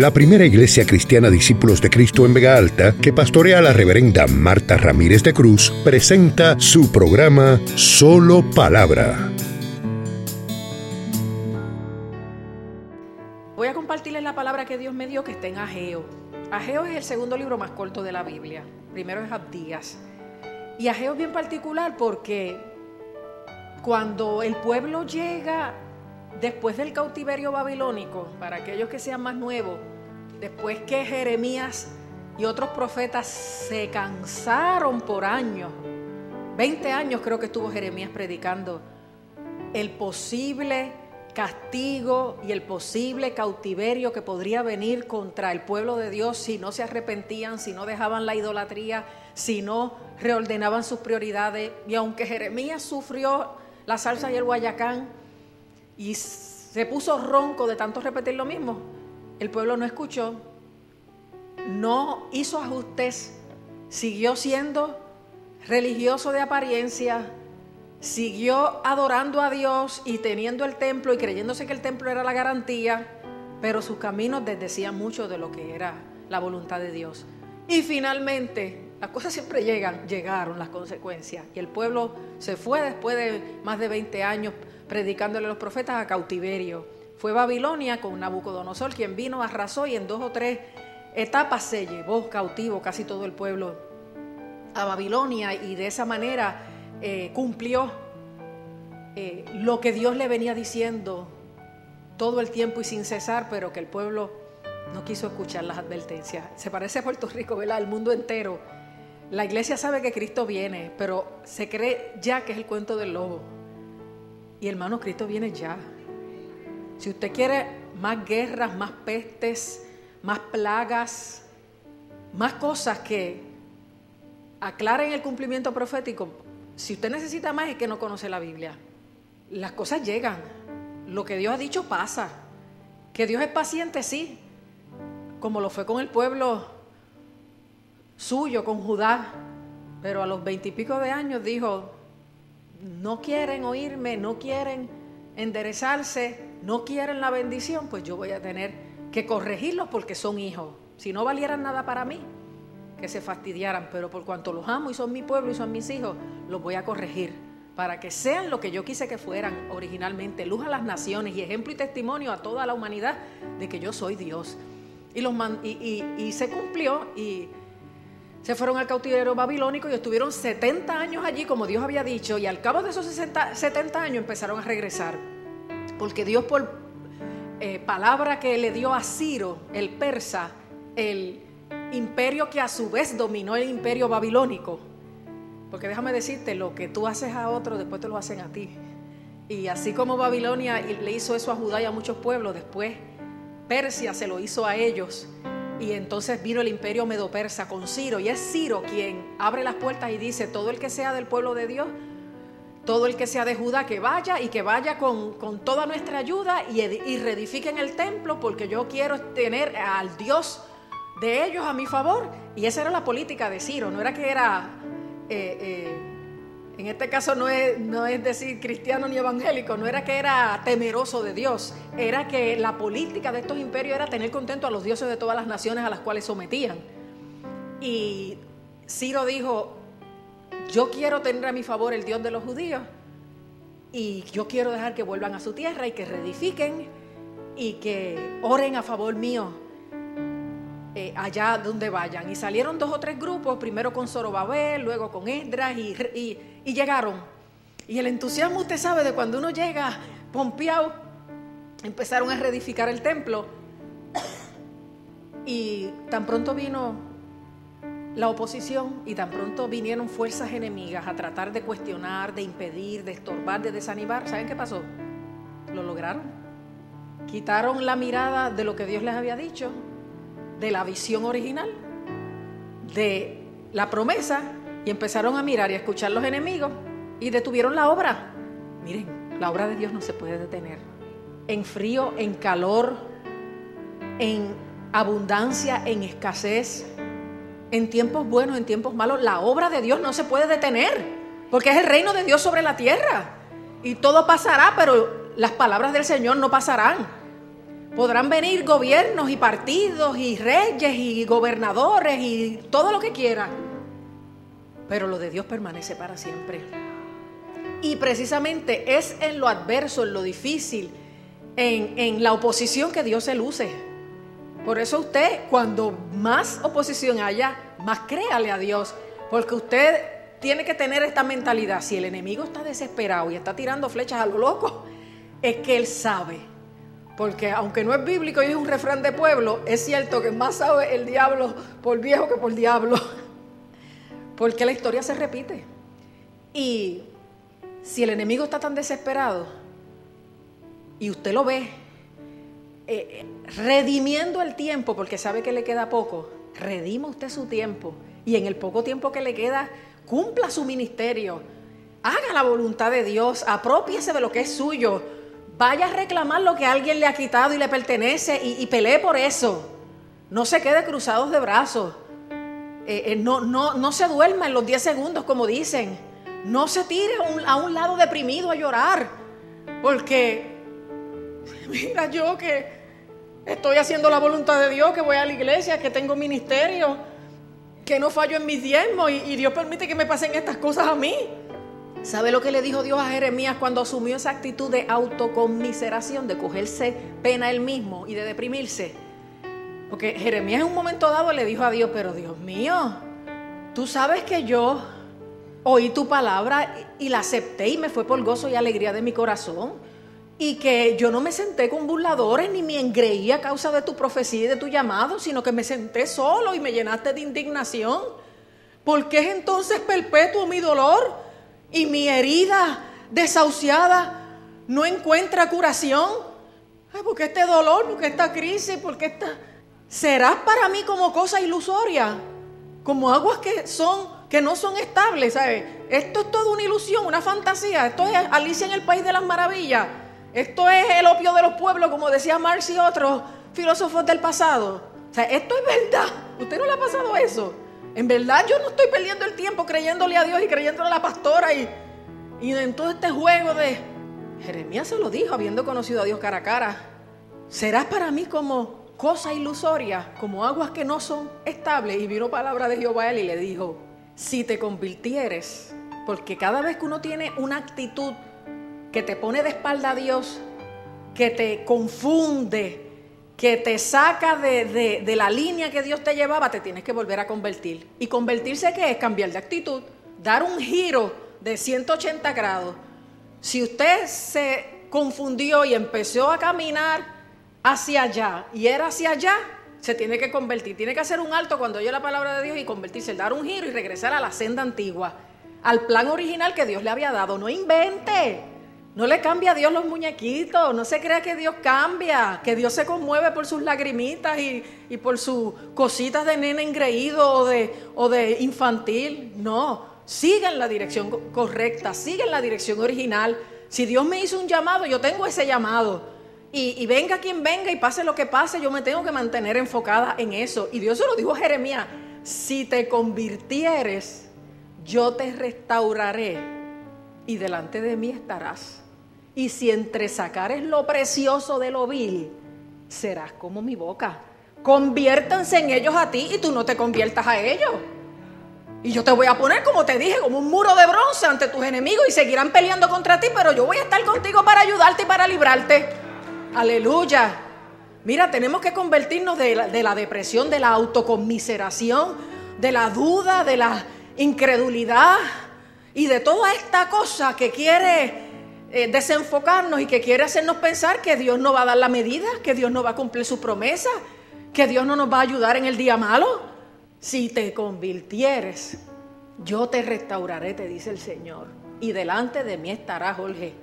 la primera iglesia cristiana Discípulos de Cristo en Vega Alta, que pastorea la reverenda Marta Ramírez de Cruz, presenta su programa Solo Palabra. Voy a compartirles la palabra que Dios me dio que está en Ageo. Ageo es el segundo libro más corto de la Biblia. Primero es Abdías. Y Ageo es bien particular porque cuando el pueblo llega después del cautiverio babilónico, para aquellos que sean más nuevos, después que Jeremías y otros profetas se cansaron por años, 20 años creo que estuvo Jeremías predicando, el posible castigo y el posible cautiverio que podría venir contra el pueblo de Dios si no se arrepentían, si no dejaban la idolatría, si no reordenaban sus prioridades. Y aunque Jeremías sufrió la salsa y el guayacán y se puso ronco de tanto repetir lo mismo, el pueblo no escuchó, no hizo ajustes, siguió siendo religioso de apariencia, siguió adorando a Dios y teniendo el templo y creyéndose que el templo era la garantía, pero sus caminos desdecían mucho de lo que era la voluntad de Dios. Y finalmente, las cosas siempre llegan, llegaron las consecuencias. Y el pueblo se fue después de más de 20 años predicándole a los profetas a cautiverio. Fue Babilonia con Nabucodonosor quien vino, arrasó y en dos o tres etapas se llevó cautivo casi todo el pueblo a Babilonia y de esa manera eh, cumplió eh, lo que Dios le venía diciendo todo el tiempo y sin cesar, pero que el pueblo no quiso escuchar las advertencias. Se parece a Puerto Rico, ¿verdad? El mundo entero. La iglesia sabe que Cristo viene, pero se cree ya que es el cuento del lobo. Y hermano, Cristo viene ya. Si usted quiere más guerras, más pestes, más plagas, más cosas que aclaren el cumplimiento profético, si usted necesita más es que no conoce la Biblia. Las cosas llegan. Lo que Dios ha dicho pasa. Que Dios es paciente, sí. Como lo fue con el pueblo suyo, con Judá. Pero a los veintipico de años dijo, no quieren oírme, no quieren enderezarse, no quieren la bendición, pues yo voy a tener que corregirlos porque son hijos. Si no valieran nada para mí, que se fastidiaran, pero por cuanto los amo y son mi pueblo y son mis hijos, los voy a corregir para que sean lo que yo quise que fueran originalmente, luz a las naciones y ejemplo y testimonio a toda la humanidad de que yo soy Dios. Y, se cumplió y se fueron al cautiverio babilónico y estuvieron 70 años allí, como Dios había dicho, y al cabo de esos 70 años empezaron a regresar, porque Dios por eh, palabra que le dio a Ciro, el persa, el imperio que a su vez dominó el imperio babilónico. Porque déjame decirte, lo que tú haces a otro, después te lo hacen a ti. Y así como Babilonia le hizo eso a Judá y a muchos pueblos, después Persia se lo hizo a ellos. Y entonces vino el imperio medo-persa con Ciro. Y es Ciro quien abre las puertas y dice, todo el que sea del pueblo de Dios, todo el que sea de Judá, que vaya y que vaya con, toda nuestra ayuda y, y reedifiquen el templo, porque yo quiero tener al Dios de ellos a mi favor. Y esa era la política de Ciro, no era que era, eh, eh, en este caso no es, no es decir cristiano ni evangélico, no era que era temeroso de Dios, era que la política de estos imperios era tener contento a los dioses de todas las naciones a las cuales sometían. Y Ciro dijo, yo quiero tener a mi favor el Dios de los judíos y yo quiero dejar que vuelvan a su tierra y que reedifiquen y que oren a favor mío eh, allá donde vayan. Y salieron dos o tres grupos, primero con Zorobabel, luego con Esdras, y, llegaron. Y el entusiasmo, usted sabe, de cuando uno llega pompeado, empezaron a reedificar el templo. Y tan pronto vino la oposición y tan pronto vinieron fuerzas enemigas a tratar de cuestionar, de impedir, de estorbar, de desanimar, ¿saben qué pasó? Lo lograron. Quitaron la mirada de lo que Dios les había dicho de la visión original, de la promesa, y empezaron a mirar y a escuchar los enemigos y detuvieron la obra. Miren, la obra de Dios no se puede detener. En frío, en calor, en abundancia, en escasez, en tiempos buenos, en tiempos malos, la obra de Dios no se puede detener, porque es el reino de Dios sobre la tierra. Y todo pasará, pero las palabras del Señor no pasarán. Podrán venir gobiernos y partidos y reyes y gobernadores y todo lo que quieran. Pero lo de Dios permanece para siempre. Y precisamente es en lo adverso, en lo difícil, en, en la oposición que Dios se luce. Por eso usted, cuando más oposición haya, más créale a Dios. Porque usted tiene que tener esta mentalidad. Si el enemigo está desesperado y está tirando flechas a lo loco, es que él sabe. Porque aunque no es bíblico y es un refrán de pueblo, es cierto que más sabe el diablo por viejo que por diablo. Porque la historia se repite. Y si el enemigo está tan desesperado y usted lo ve, eh, redimiendo el tiempo, porque sabe que le queda poco, redima usted su tiempo y en el poco tiempo que le queda, cumpla su ministerio, haga la voluntad de Dios, apropiese de lo que es suyo, vaya a reclamar lo que alguien le ha quitado y le pertenece y, pelee por eso. No se quede cruzados de brazos. Eh, eh, no, no, no se duerma en los 10 segundos, como dicen. No se tire a un lado deprimido a llorar. Porque, mira yo que Estoy haciendo la voluntad de Dios, que voy a la iglesia, que tengo ministerio, que no fallo en mis diezmos y, Dios permite que me pasen estas cosas a mí. ¿Sabe lo que le dijo Dios a Jeremías cuando asumió esa actitud de autoconmiseración, de cogerse pena él mismo y de deprimirse? Porque Jeremías en un momento dado le dijo a Dios, pero Dios mío, tú sabes que yo oí tu palabra y la acepté y me fue por gozo y alegría de mi corazón y que yo no me senté con burladores ni me engreí a causa de tu profecía y de tu llamado, sino que me senté solo y me llenaste de indignación. ¿Por qué es entonces perpetuo mi dolor y mi herida desahuciada no encuentra curación? Ay, ¿Por este dolor? ¿Por qué esta crisis? ¿Por qué esta... ¿Serás para mí como cosa ilusoria? Como aguas que son que no son estables, ¿sabes? Esto es toda una ilusión, una fantasía. Esto es Alicia en el País de las Maravillas. Esto es el opio de los pueblos, como decía Marx y otros filósofos del pasado. O sea, esto es verdad. ¿Usted no le ha pasado eso? En verdad yo no estoy perdiendo el tiempo creyéndole a Dios y creyéndole a la pastora y, y en todo este juego de... Jeremías se lo dijo habiendo conocido a Dios cara a cara. Serás para mí como cosa ilusoria, como aguas que no son estables. Y vino palabra de Jehová a él y le dijo, si te convirtieres, porque cada vez que uno tiene una actitud que te pone de espalda a Dios, que te confunde, que te saca de, la línea que Dios te llevaba, te tienes que volver a convertir. ¿Y convertirse qué es? Cambiar de actitud, dar un giro de 180 grados. Si usted se confundió y empezó a caminar hacia allá y era hacia allá, se tiene que convertir. Tiene que hacer un alto cuando oye la palabra de Dios y convertirse, dar un giro y regresar a la senda antigua, al plan original que Dios le había dado. No invente. No le cambia a Dios los muñequitos, no se crea que Dios cambia, que Dios se conmueve por sus lagrimitas y, por sus cositas de nene engreído o de, o de infantil. No, siga en la dirección correcta, siga en la dirección original. Si Dios me hizo un llamado, yo tengo ese llamado. Y, y, venga quien venga y pase lo que pase, yo me tengo que mantener enfocada en eso. Y Dios se lo dijo a Jeremías, si te convirtieres, yo te restauraré y delante de mí estarás. Y si entre sacares lo precioso de lo vil, serás como mi boca. Conviértanse en ellos a ti y tú no te conviertas a ellos. Y yo te voy a poner, como te dije, como un muro de bronce ante tus enemigos y seguirán peleando contra ti, pero yo voy a estar contigo para ayudarte y para librarte. Aleluya. Mira, tenemos que convertirnos de la, de la depresión, de la autoconmiseración, de la duda, de la incredulidad y de toda esta cosa que quiere eh, desenfocarnos y que quiere hacernos pensar que Dios no va a dar la medida, que Dios no va a cumplir su promesa, que Dios no nos va a ayudar en el día malo. Si te convirtieres, yo te restauraré, te dice el Señor, y delante de mí estará Jorge.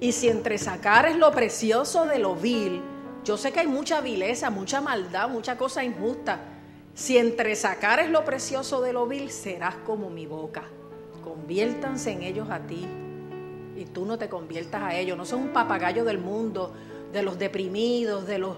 Y si entre sacares lo precioso de lo vil, yo sé que hay mucha vileza, mucha maldad, mucha cosa injusta. Si entre sacares lo precioso de lo vil, serás como mi boca. Conviértanse en ellos a ti y tú no te conviertas a ellos. No son un papagayo del mundo, de los deprimidos, de los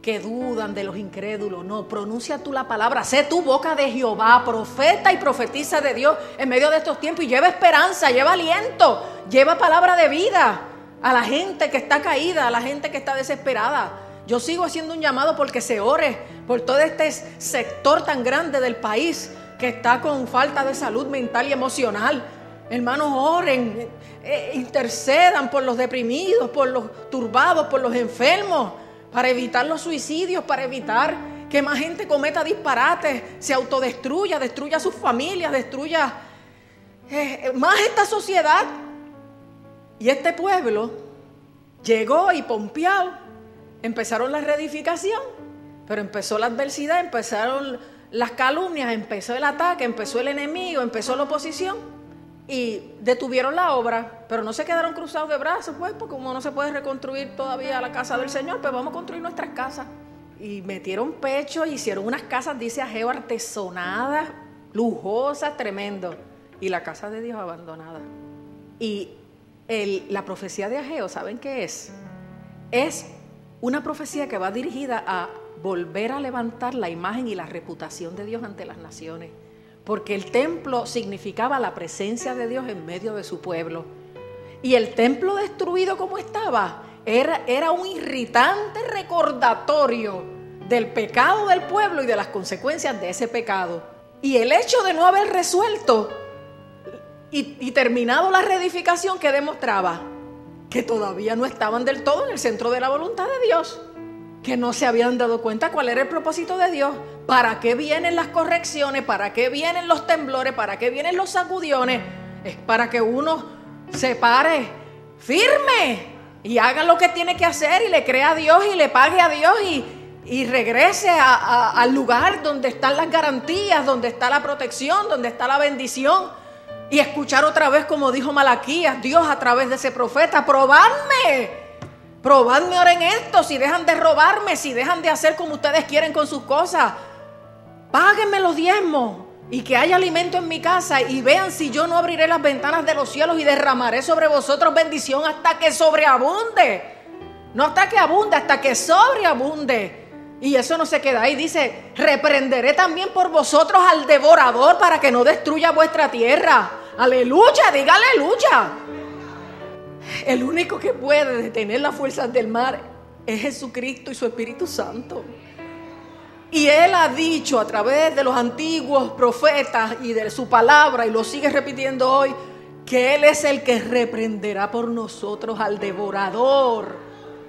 que dudan, de los incrédulos. No, pronuncia tú la palabra. Sé tu boca de Jehová, profeta y profetiza de Dios en medio de estos tiempos y lleva esperanza, lleva aliento, lleva palabra de vida a la gente que está caída, a la gente que está desesperada. Yo sigo haciendo un llamado porque se ore por todo este sector tan grande del país que está con falta de salud mental y emocional. Hermanos, oren, eh, intercedan por los deprimidos, por los turbados, por los enfermos, para evitar los suicidios, para evitar que más gente cometa disparates, se autodestruya, destruya a sus familias, destruya eh, más esta sociedad. Y este pueblo llegó y pompeado, empezaron la reedificación, pero empezó la adversidad, empezaron las calumnias, empezó el ataque, empezó el enemigo, empezó la oposición y detuvieron la obra, pero no se quedaron cruzados de brazos, pues, porque como no se puede reconstruir todavía la casa del Señor, pues vamos a construir nuestras casas y metieron pecho, hicieron unas casas, dice Ageo, artesonadas, lujosas, tremendo. Y la casa de Dios abandonada. Y la profecía de Ageo, ¿saben qué es? Es una profecía que va dirigida a volver a levantar la imagen y la reputación de Dios ante las naciones. Porque el templo significaba la presencia de Dios en medio de su pueblo. Y el templo destruido como estaba era, un irritante recordatorio del pecado del pueblo y de las consecuencias de ese pecado. Y el hecho de no haber resuelto y, y terminado la reedificación que demostraba que todavía no estaban del todo en el centro de la voluntad de Dios, que no se habían dado cuenta cuál era el propósito de Dios, para qué vienen las correcciones, para qué vienen los temblores, para qué vienen los sacudiones, es para que uno se pare firme y haga lo que tiene que hacer y le crea a Dios y le pague a Dios y, regrese al lugar donde están las garantías, donde está la protección, donde está la bendición. Y escuchar otra vez como dijo Malaquías, Dios a través de ese profeta, probadme, probadme ahora en esto, si dejan de robarme, si dejan de hacer como ustedes quieren con sus cosas, páguenme los diezmos y que haya alimento en mi casa y vean si yo no abriré las ventanas de los cielos y derramaré sobre vosotros bendición hasta que sobreabunde. No hasta que abunde, hasta que sobreabunde. Y eso no se queda ahí. Dice, reprenderé también por vosotros al devorador para que no destruya vuestra tierra. Aleluya, diga aleluya. El único que puede detener las fuerzas del mar es Jesucristo y su Espíritu Santo. Y él ha dicho a través de los antiguos profetas y de su palabra, y lo sigue repitiendo hoy, que Él es el que reprenderá por nosotros al devorador.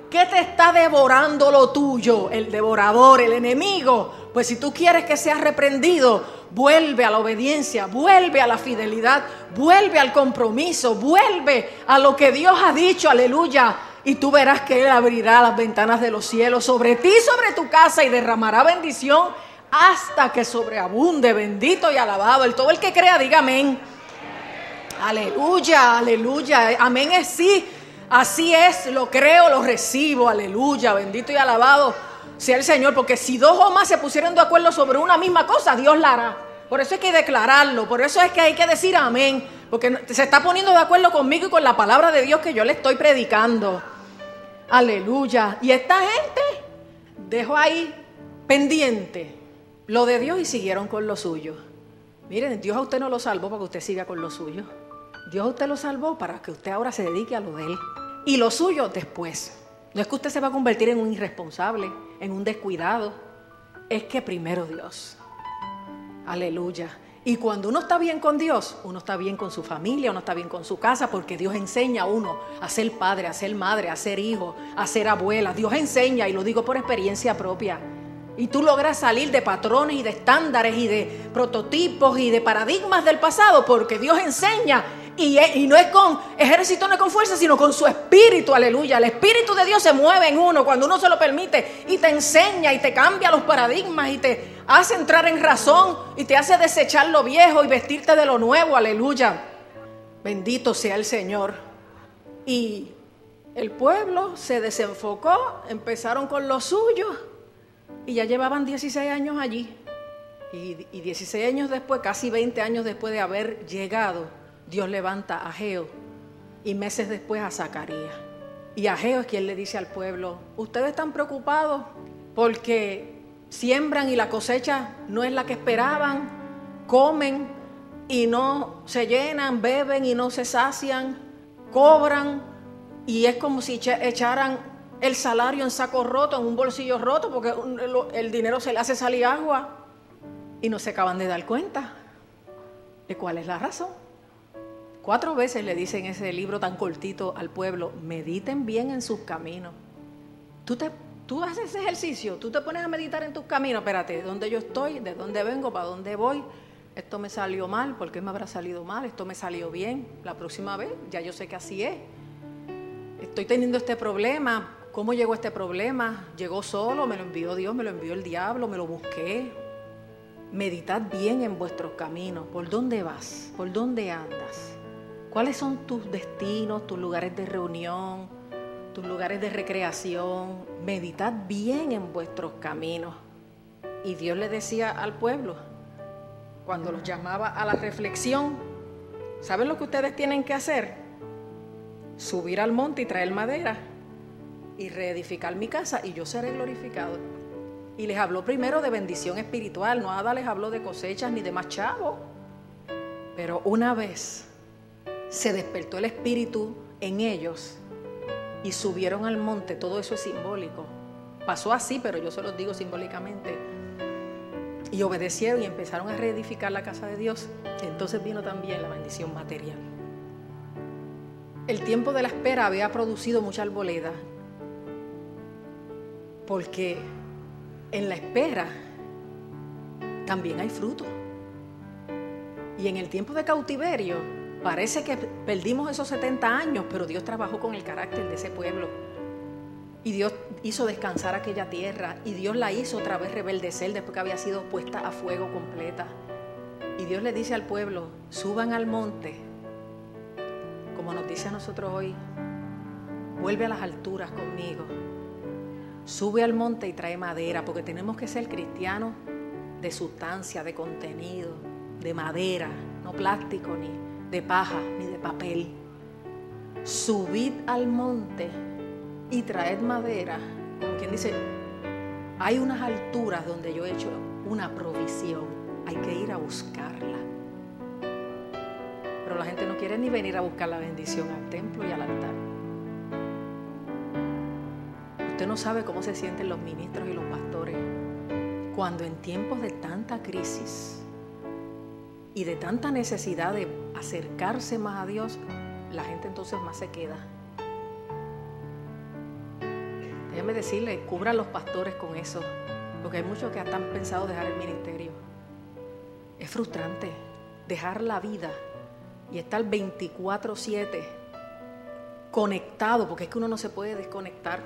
¿Qué te está devorando lo tuyo? El devorador, el enemigo. Pues si tú quieres que sea reprendido, vuelve a la obediencia, vuelve a la fidelidad, vuelve al compromiso, vuelve a lo que Dios ha dicho, aleluya y tú verás que Él abrirá las ventanas de los cielos sobre ti, sobre tu casa y derramará bendición hasta que sobreabunde, bendito y alabado. El todo el que crea, diga amén. Aleluya, aleluya. Amén es sí. Así es, lo creo, lo recibo. Aleluya, bendito y alabado el Señor. Porque si dos o más se pusieran de acuerdo sobre una misma cosa, Dios la hará. Por eso hay que declararlo. Por eso es que hay que decir amén. Porque se está poniendo de acuerdo conmigo y con la palabra de Dios que yo le estoy predicando. Aleluya. Y esta gente dejó ahí pendiente lo de Dios y siguieron con lo suyo. Miren, Dios a usted no lo salvó para que usted siga con lo suyo. Dios a usted lo salvó para que usted ahora se dedique a lo de Él. Y lo suyo después. No es que usted se va a convertir en un irresponsable, en un descuidado. Es que primero Dios. Aleluya. Y cuando uno está bien con Dios, uno está bien con su familia, uno está bien con su casa, porque Dios enseña a uno a ser padre, a ser madre, a ser hijo, a ser abuela. Dios enseña, y lo digo por experiencia propia. Y tú logras salir de patrones y de estándares y de prototipos y de paradigmas del pasado, porque Dios enseña y, no es con ejército, no es con fuerza, sino con su espíritu, aleluya. El espíritu de Dios se mueve en uno cuando uno se lo permite y te enseña y te cambia los paradigmas y te hace entrar en razón y te hace desechar lo viejo y vestirte de lo nuevo, aleluya. Bendito sea el Señor. Y el pueblo se desenfocó, empezaron con lo suyo y ya llevaban 16 años allí. Y, y 16 años después, casi 20 años después de haber llegado, Dios levanta a Geo y meses después a Zacarías. Y Ageo es quien le dice al pueblo, ustedes están preocupados porque siembran y la cosecha no es la que esperaban, comen y no se llenan, beben y no se sacian, cobran y es como si echaran el salario en saco roto, en un bolsillo roto, porque el dinero se le hace salir agua y no se acaban de dar cuenta de cuál es la razón. Cuatro veces le dicen ese libro tan cortito al pueblo, mediten bien en sus caminos. Tú, te, tú haces ese ejercicio, tú te pones a meditar en tus caminos, espérate, ¿de dónde yo estoy? ¿De dónde vengo? ¿Para dónde voy? Esto me salió mal, ¿por qué me habrá salido mal? Esto me salió bien. La próxima vez ya yo sé que así es. Estoy teniendo este problema, ¿Cómo llegó este problema? ¿Llegó solo? ¿Me lo envió Dios? ¿Me lo envió el diablo? ¿Me lo busqué? Meditad bien en vuestros caminos. ¿Por dónde vas? ¿Por dónde andas? ¿Cuáles son tus destinos, tus lugares de reunión, tus lugares de recreación? Meditad bien en vuestros caminos. Y Dios le decía al pueblo, cuando los llamaba a la reflexión, ¿saben lo que ustedes tienen que hacer? Subir al monte y traer madera y reedificar mi casa y yo seré glorificado. Y les habló primero de bendición espiritual, no nada les habló de cosechas ni de más chavos. Pero una vez se despertó el espíritu en ellos y subieron al monte, todo eso es simbólico. Pasó así, pero yo se los digo simbólicamente. Y obedecieron y empezaron a reedificar la casa de Dios. Entonces vino también la bendición material. El tiempo de la espera había producido mucha arboleda porque en la espera también hay fruto. Y en el tiempo de cautiverio parece que perdimos esos 70 años, pero Dios trabajó con el carácter de ese pueblo. Y Dios hizo descansar aquella tierra y Dios la hizo otra vez rebeldecer después que había sido puesta a fuego completa. Y Dios le dice al pueblo, suban al monte, como nos dice a nosotros hoy, vuelve a las alturas conmigo Sube al monte y trae madera, porque tenemos que ser cristianos de sustancia, de contenido, de madera, no plástico, ni de paja, ni de papel. Subid al monte y traed madera, como quien dice, hay unas alturas donde yo he hecho una provisión, hay que ir a buscarla. Pero la gente no quiere ni venir a buscar la bendición al templo y al altar. Usted no sabe cómo se sienten los ministros y los pastores cuando en tiempos de tanta crisis y de tanta necesidad de acercarse más a Dios, la gente entonces más se queda. Déjeme decirle, cubra a los pastores con eso, porque hay muchos que están pensados dejar el ministerio. Es frustrante dejar la vida y estar 24/7 conectado, porque es que uno no se puede desconectar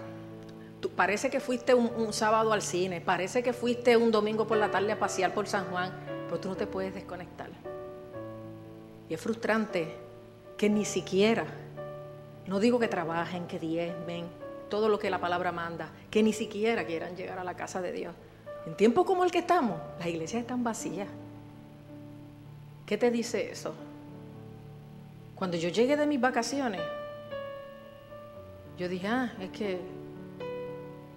parece que fuiste un, sábado al cine, parece que fuiste un domingo por la tarde a pasear por San Juan, pero tú no te puedes desconectar. Y es frustrante que ni siquiera, no digo que trabajen, que diezmen, todo lo que la palabra manda, que ni siquiera quieran llegar a la casa de Dios. En tiempos como el que estamos, las iglesias están vacías. ¿Qué te dice eso? Cuando yo llegué de mis vacaciones, yo dije, ah, es que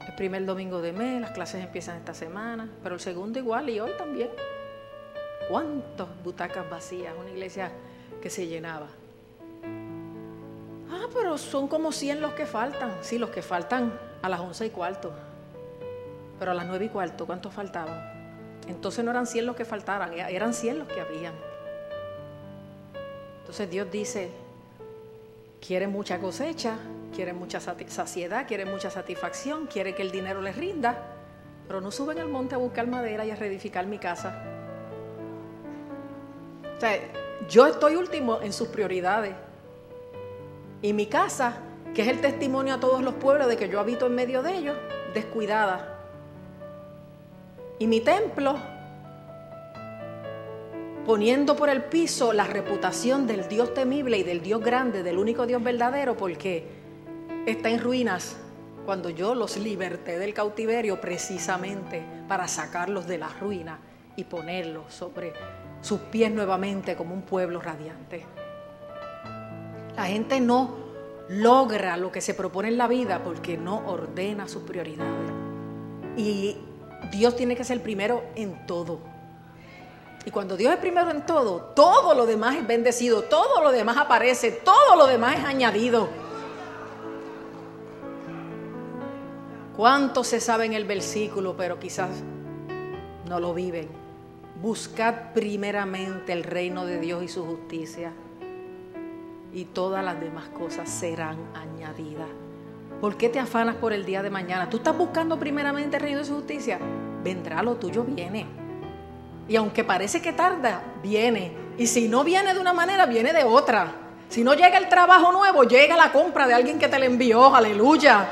el primer domingo de mes, las clases empiezan esta semana, pero el segundo igual y hoy también. ¿Cuántas butacas vacías? Una iglesia que se llenaba. Ah, pero son como 100 los que faltan. Sí, los que faltan a las 11 y cuarto. Pero a las 9 y cuarto, ¿cuántos faltaban? Entonces no eran 100 los que faltaban, eran 100 los que habían. Entonces Dios dice, quiere mucha cosecha, quieren mucha saciedad, quieren mucha satisfacción, quieren que el dinero les rinda, pero no suben al monte a buscar madera y a reedificar mi casa. O sea, yo estoy último en sus prioridades. Y mi casa, que es el testimonio a todos los pueblos de que yo habito en medio de ellos, descuidada. Y mi templo, poniendo por el piso la reputación del Dios temible y del Dios grande, del único Dios verdadero, porque está en ruinas cuando yo los liberté del cautiverio precisamente para sacarlos de las ruinas y ponerlos sobre sus pies nuevamente como un pueblo radiante. La gente no logra lo que se propone en la vida porque no ordena sus prioridades. Y Dios tiene que ser primero en todo. Y cuando Dios es primero en todo, todo lo demás es bendecido, todo lo demás aparece, todo lo demás es añadido. ¿Cuántos se saben el versículo, pero quizás no lo viven? Buscad primeramente el reino de Dios y su justicia y todas las demás cosas serán añadidas. ¿Por qué te afanas por el día de mañana? Tú estás buscando primeramente el reino de su justicia. Vendrá lo tuyo, viene. Y aunque parece que tarda, viene. Y si no viene de una manera, viene de otra. Si no llega el trabajo nuevo, llega la compra de alguien que te le envió. Aleluya.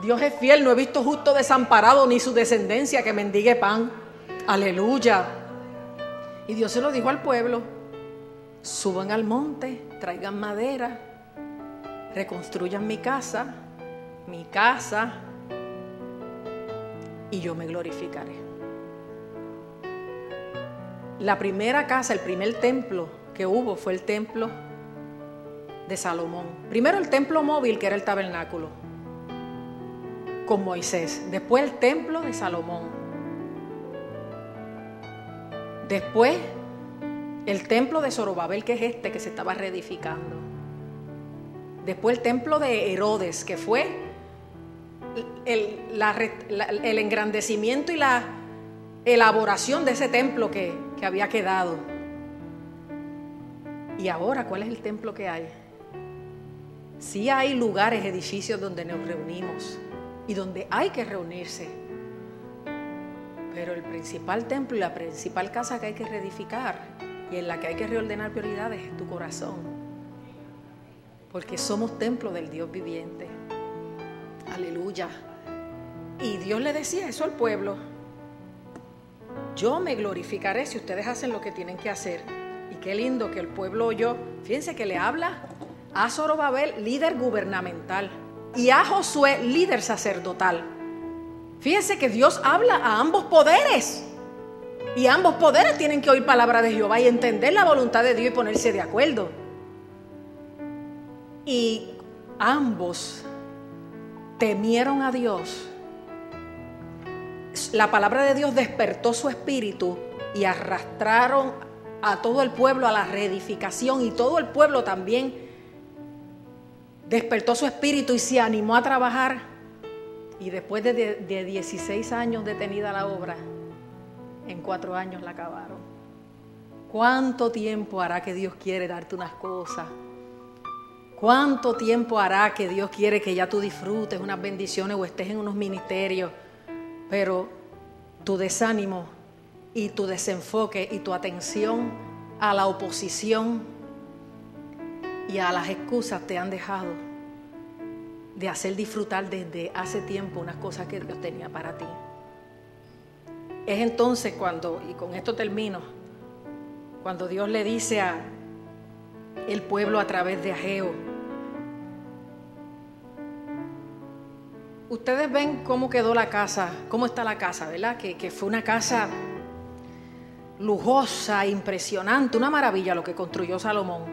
Dios es fiel, no he visto justo desamparado ni su descendencia que mendigue pan. Aleluya. Y Dios se lo dijo al pueblo, suban al monte, traigan madera, reconstruyan mi casa, mi casa, y yo me glorificaré. La primera casa, el primer templo que hubo fue el templo de Salomón. Primero el templo móvil, que era el tabernáculo, con Moisés. Después el templo de Salomón. Después el templo de Zorobabel, que es este que se estaba reedificando. Después el templo de Herodes, que fue el, engrandecimiento y la elaboración de ese templo que, que había quedado. Y ahora, ¿cuál es el templo que hay? Sí hay lugares, edificios donde nos reunimos y donde hay que reunirse. Pero el principal templo y la principal casa que hay que reedificar y en la que hay que reordenar prioridades es tu corazón. Porque somos templo del Dios viviente. Aleluya. Y Dios le decía eso al pueblo. Yo me glorificaré si ustedes hacen lo que tienen que hacer. Y qué lindo que el pueblo oyó. Fíjense que le habla a Zorobabel, líder gubernamental, y a Josué, líder sacerdotal. Fíjense que Dios habla a ambos poderes. Y ambos poderes tienen que oír palabra de Jehová y entender la voluntad de Dios y ponerse de acuerdo. Y ambos temieron a Dios. La palabra de Dios despertó su espíritu y arrastraron a todo el pueblo a la reedificación y todo el pueblo también despertó su espíritu y se animó a trabajar. Y después de, de 16 años detenida la obra, en cuatro años la acabaron. ¿Cuánto tiempo hará que Dios quiere darte unas cosas? ¿Cuánto tiempo hará que Dios quiere que ya tú disfrutes unas bendiciones o estés en unos ministerios? Pero tu desánimo y tu desenfoque y tu atención a la oposición y a las excusas te han dejado de hacer disfrutar desde hace tiempo unas cosas que Dios tenía para ti. Es entonces cuando, y con esto termino, cuando Dios le dice a el pueblo a través de Ageo, ustedes ven cómo quedó la casa, cómo está la casa, ¿verdad? Que, que fue una casa lujosa, impresionante, una maravilla lo que construyó Salomón.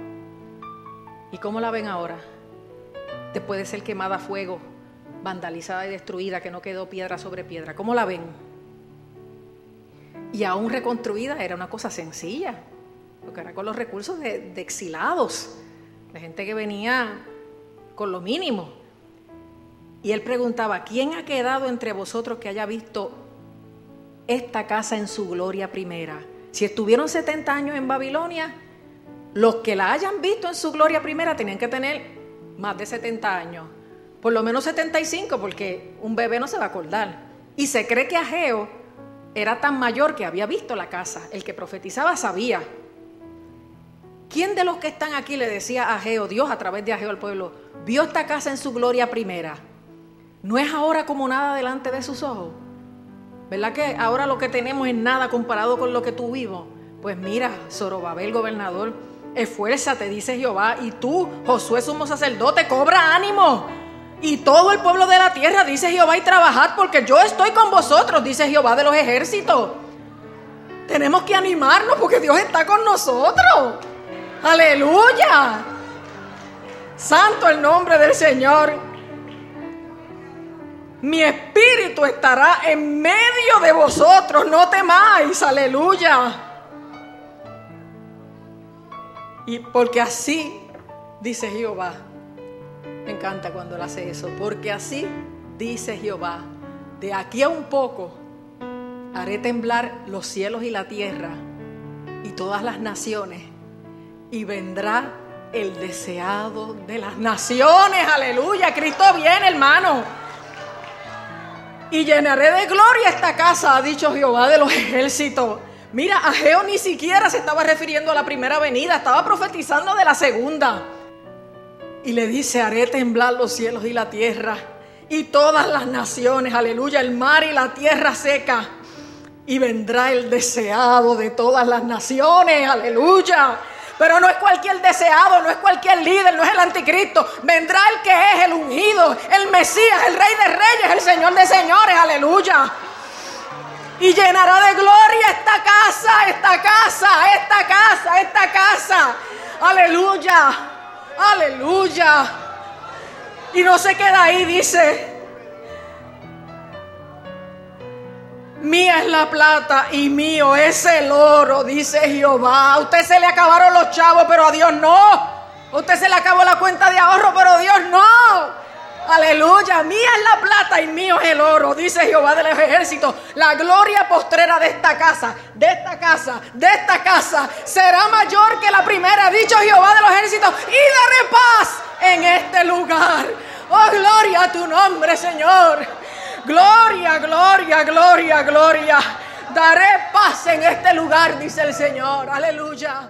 ¿Y cómo la ven ahora? Después de ser quemada a fuego, vandalizada y destruida, que no quedó piedra sobre piedra. ¿Cómo la ven? Y aún reconstruida era una cosa sencilla, porque era con los recursos de, de exilados, de gente que venía con lo mínimo. Y él preguntaba, ¿quién ha quedado entre vosotros que haya visto esta casa en su gloria primera? Si estuvieron 70 años en Babilonia, los que la hayan visto en su gloria primera tenían que tener más de 70 años. Por lo menos 75, porque un bebé no se va a acordar. Y se cree que Ageo era tan mayor que había visto la casa. El que profetizaba sabía. ¿Quién de los que están aquí le decía a Ageo, Dios a través de Ageo al pueblo, vio esta casa en su gloria primera? ¿No es ahora como nada delante de sus ojos? ¿Verdad que ahora lo que tenemos es nada comparado con lo que tú vivos? Pues mira, Zorobabel, gobernador, esfuérzate, dice Jehová, y tú, Josué, sumo sacerdote, cobra ánimo. Y todo el pueblo de la tierra, dice Jehová, y trabajad porque yo estoy con vosotros, dice Jehová de los ejércitos. Tenemos que animarnos porque Dios está con nosotros. Aleluya. Santo el nombre del Señor. Mi espíritu estará en medio de vosotros, no temáis, aleluya. Y porque así, dice Jehová, me encanta cuando él hace eso, porque así dice Jehová, de aquí a un poco haré temblar los cielos y la tierra y todas las naciones, y vendrá el deseado de las naciones. Aleluya, Cristo viene, hermano. Y llenaré de gloria esta casa, ha dicho Jehová de los ejércitos. Mira, Ageo ni siquiera se estaba refiriendo a la primera venida, estaba profetizando de la segunda. Y le dice, haré temblar los cielos y la tierra y todas las naciones, aleluya, el mar y la tierra seca. Y vendrá el deseado de todas las naciones, aleluya. Pero no es cualquier deseado, no es cualquier líder, no es el anticristo. Vendrá el que es el ungido, el Mesías, el Rey de Reyes, el Señor de Señores, aleluya. Y llenará de gloria esta casa, esta casa, esta casa, esta casa. Aleluya, aleluya. Y no se queda ahí, dice. Mía es la plata y mío es el oro, dice Jehová. A usted se le acabaron los chavos, pero a Dios no. A usted se le acabó la cuenta de ahorro, pero a Dios no. Aleluya, mía es la plata y mío es el oro, dice Jehová de los ejércitos. La gloria postrera de esta casa, de esta casa, de esta casa, será mayor que la primera, dicho Jehová de los ejércitos, y daré paz en este lugar. Oh, gloria a tu nombre, Señor. Gloria, gloria, gloria, gloria. Daré paz en este lugar, dice el Señor. Aleluya.